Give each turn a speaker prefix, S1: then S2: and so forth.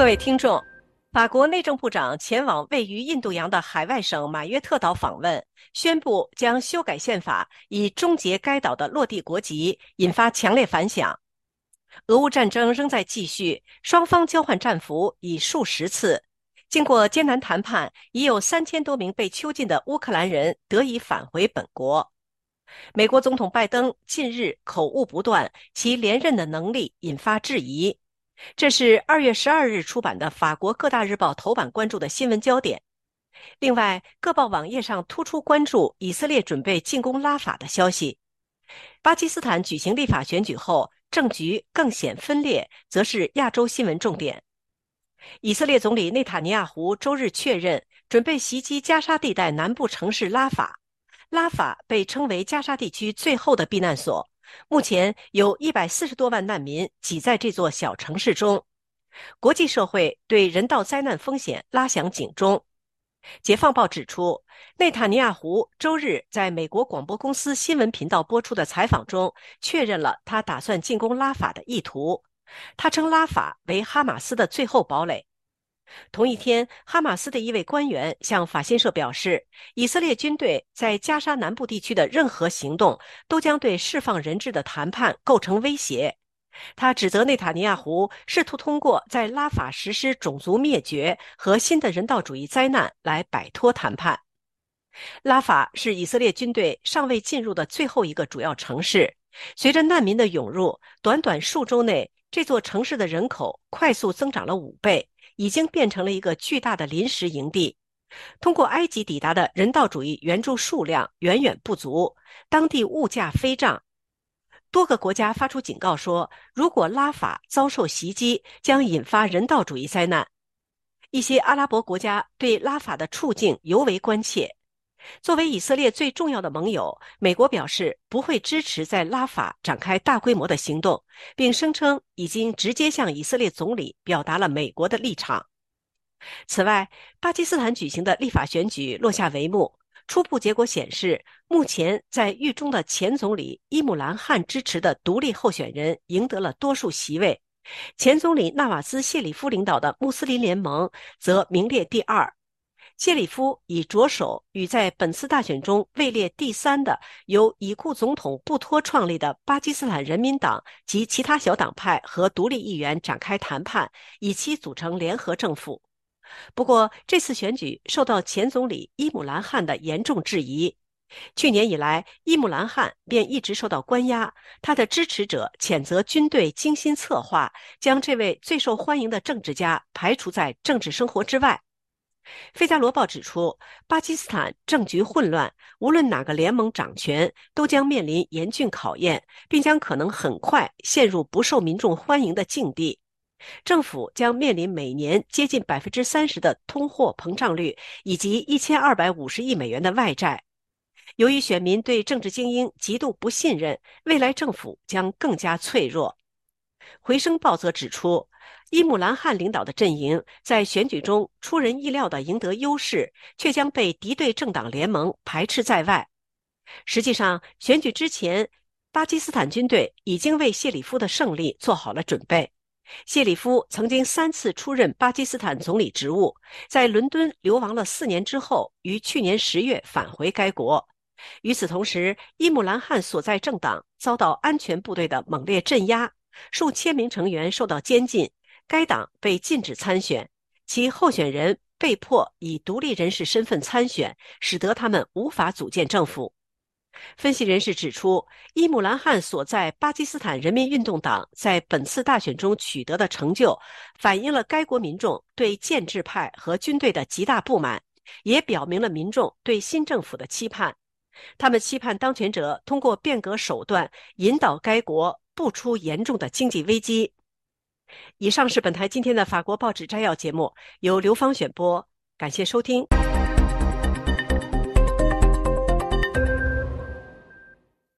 S1: 各位听众，法国内政部长前往位于印度洋的海外省马约特岛访问，宣布将修改宪法以终结该岛的落地国籍，引发强烈反响。俄乌战争仍在继续，双方交换战俘已数十次。经过艰难谈判，已有三千多名被囚禁的乌克兰人得以返回本国。美国总统拜登近日口误不断，其连任的能力引发质疑。这是二月十二日出版的法国各大日报头版关注的新闻焦点。另外，各报网页上突出关注以色列准备进攻拉法的消息。巴基斯坦举行立法选举后，政局更显分裂，则是亚洲新闻重点。以色列总理内塔尼亚胡周日确认，准备袭击加沙地带南部城市拉法。拉法被称为加沙地区最后的避难所。目前有一百四十多万难民挤在这座小城市中，国际社会对人道灾难风险拉响警钟。解放报指出，内塔尼亚胡周日在美国广播公司新闻频道播出的采访中，确认了他打算进攻拉法的意图。他称拉法为哈马斯的最后堡垒。同一天，哈马斯的一位官员向法新社表示，以色列军队在加沙南部地区的任何行动都将对释放人质的谈判构成威胁。他指责内塔尼亚胡试图通过在拉法实施种族灭绝和新的人道主义灾难来摆脱谈判。拉法是以色列军队尚未进入的最后一个主要城市。随着难民的涌入，短短数周内，这座城市的人口快速增长了五倍。已经变成了一个巨大的临时营地。通过埃及抵达的人道主义援助数量远远不足，当地物价飞涨。多个国家发出警告说，如果拉法遭受袭击，将引发人道主义灾难。一些阿拉伯国家对拉法的处境尤为关切。作为以色列最重要的盟友，美国表示不会支持在拉法展开大规模的行动，并声称已经直接向以色列总理表达了美国的立场。此外，巴基斯坦举行的立法选举落下帷幕，初步结果显示，目前在狱中的前总理伊姆兰汗支持的独立候选人赢得了多数席位，前总理纳瓦兹谢里夫领导的穆斯林联盟则名列第二。谢里夫已着手与在本次大选中位列第三的由已故总统布托创立的巴基斯坦人民党及其他小党派和独立议员展开谈判，以期组成联合政府。不过，这次选举受到前总理伊姆兰汗的严重质疑。去年以来，伊姆兰汗便一直受到关押，他的支持者谴责军队精心策划，将这位最受欢迎的政治家排除在政治生活之外。《费加罗报》指出，巴基斯坦政局混乱，无论哪个联盟掌权，都将面临严峻考验，并将可能很快陷入不受民众欢迎的境地。政府将面临每年接近百分之三十的通货膨胀率，以及一千二百五十亿美元的外债。由于选民对政治精英极度不信任，未来政府将更加脆弱。《回声报》则指出。伊姆兰汗领导的阵营在选举中出人意料地赢得优势，却将被敌对政党联盟排斥在外。实际上，选举之前，巴基斯坦军队已经为谢里夫的胜利做好了准备。谢里夫曾经三次出任巴基斯坦总理职务，在伦敦流亡了四年之后，于去年十月返回该国。与此同时，伊姆兰汗所在政党遭到安全部队的猛烈镇压，数千名成员受到监禁。该党被禁止参选，其候选人被迫以独立人士身份参选，使得他们无法组建政府。分析人士指出，伊姆兰汗所在巴基斯坦人民运动党在本次大选中取得的成就，反映了该国民众对建制派和军队的极大不满，也表明了民众对新政府的期盼。他们期盼当权者通过变革手段引导该国不出严重的经济危机。以上是本台今天的法国报纸摘要节目，由刘芳选播，感谢收听。